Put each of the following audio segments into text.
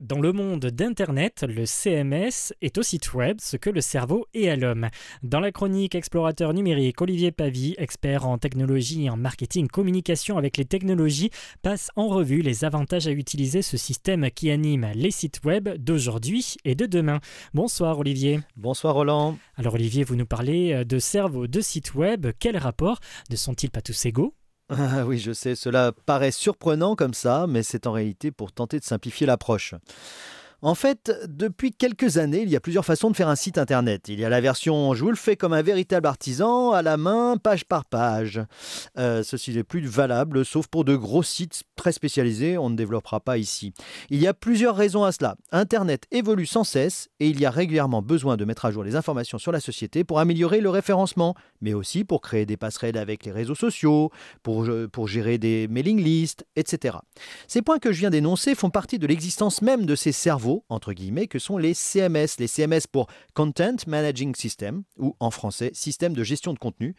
Dans le monde d'Internet, le CMS est au site web ce que le cerveau est à l'homme. Dans la chronique Explorateur numérique, Olivier Pavie, expert en technologie et en marketing communication avec les technologies, passe en revue les avantages à utiliser ce système qui anime les sites web d'aujourd'hui et de demain. Bonsoir Olivier. Bonsoir Roland. Alors Olivier, vous nous parlez de cerveau de sites web. Quel rapport? Ne sont-ils pas tous égaux? Ah oui, je sais, cela paraît surprenant comme ça, mais c'est en réalité pour tenter de simplifier l'approche. En fait, depuis quelques années, il y a plusieurs façons de faire un site internet. Il y a la version je vous le fais comme un véritable artisan, à la main, page par page. Euh, ceci n'est plus valable, sauf pour de gros sites très spécialisés, on ne développera pas ici. Il y a plusieurs raisons à cela. Internet évolue sans cesse et il y a régulièrement besoin de mettre à jour les informations sur la société pour améliorer le référencement, mais aussi pour créer des passerelles avec les réseaux sociaux, pour, euh, pour gérer des mailing lists, etc. Ces points que je viens d'énoncer font partie de l'existence même de ces cerveaux entre guillemets, que sont les CMS. Les CMS pour Content Managing System, ou en français, système de gestion de contenu,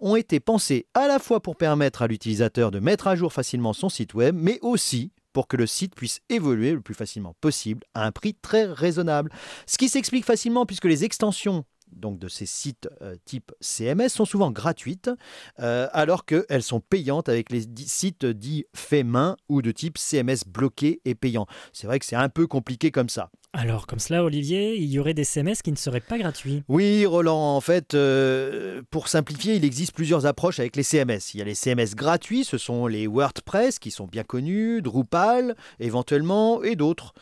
ont été pensés à la fois pour permettre à l'utilisateur de mettre à jour facilement son site web, mais aussi pour que le site puisse évoluer le plus facilement possible à un prix très raisonnable. Ce qui s'explique facilement puisque les extensions donc de ces sites euh, type CMS sont souvent gratuites, euh, alors qu'elles sont payantes avec les sites dits faits main ou de type CMS bloqué et payant. C'est vrai que c'est un peu compliqué comme ça. Alors, comme cela, Olivier, il y aurait des CMS qui ne seraient pas gratuits Oui, Roland, en fait, euh, pour simplifier, il existe plusieurs approches avec les CMS. Il y a les CMS gratuits, ce sont les WordPress qui sont bien connus, Drupal éventuellement, et d'autres.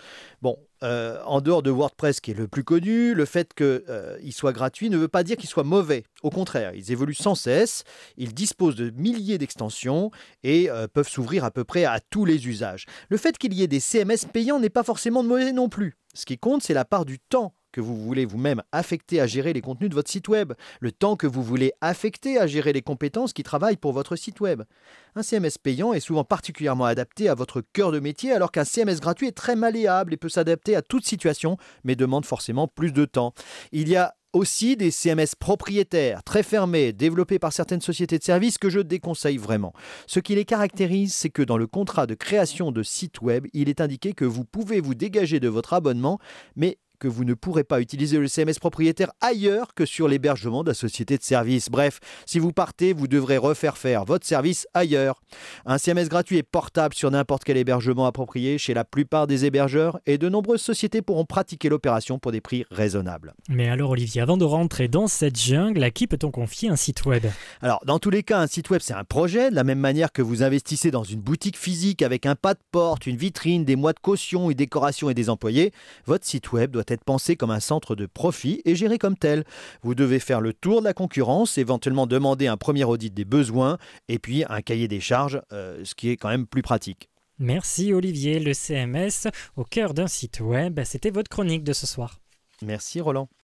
Bon, euh, en dehors de WordPress qui est le plus connu, le fait qu'il euh, soit gratuit ne veut pas dire qu'il soit mauvais. Au contraire, ils évoluent sans cesse, ils disposent de milliers d'extensions et peuvent s'ouvrir à peu près à tous les usages. Le fait qu'il y ait des CMS payants n'est pas forcément mauvais non plus. Ce qui compte, c'est la part du temps que vous voulez vous-même affecter à gérer les contenus de votre site web, le temps que vous voulez affecter à gérer les compétences qui travaillent pour votre site web. Un CMS payant est souvent particulièrement adapté à votre cœur de métier alors qu'un CMS gratuit est très malléable et peut s'adapter à toute situation mais demande forcément plus de temps. Il y a aussi des CMS propriétaires, très fermés, développés par certaines sociétés de services que je déconseille vraiment. Ce qui les caractérise, c'est que dans le contrat de création de site web, il est indiqué que vous pouvez vous dégager de votre abonnement, mais que vous ne pourrez pas utiliser le CMS propriétaire ailleurs que sur l'hébergement de la société de service. Bref, si vous partez, vous devrez refaire faire votre service ailleurs. Un CMS gratuit est portable sur n'importe quel hébergement approprié chez la plupart des hébergeurs et de nombreuses sociétés pourront pratiquer l'opération pour des prix raisonnables. Mais alors Olivier, avant de rentrer dans cette jungle, à qui peut-on confier un site web? Alors, dans tous les cas, un site web c'est un projet, de la même manière que vous investissez dans une boutique physique avec un pas de porte, une vitrine, des mois de caution, une décoration et des employés, votre site web doit être pensé comme un centre de profit et géré comme tel. Vous devez faire le tour de la concurrence, éventuellement demander un premier audit des besoins et puis un cahier des charges, euh, ce qui est quand même plus pratique. Merci Olivier, le CMS au cœur d'un site web, c'était votre chronique de ce soir. Merci Roland.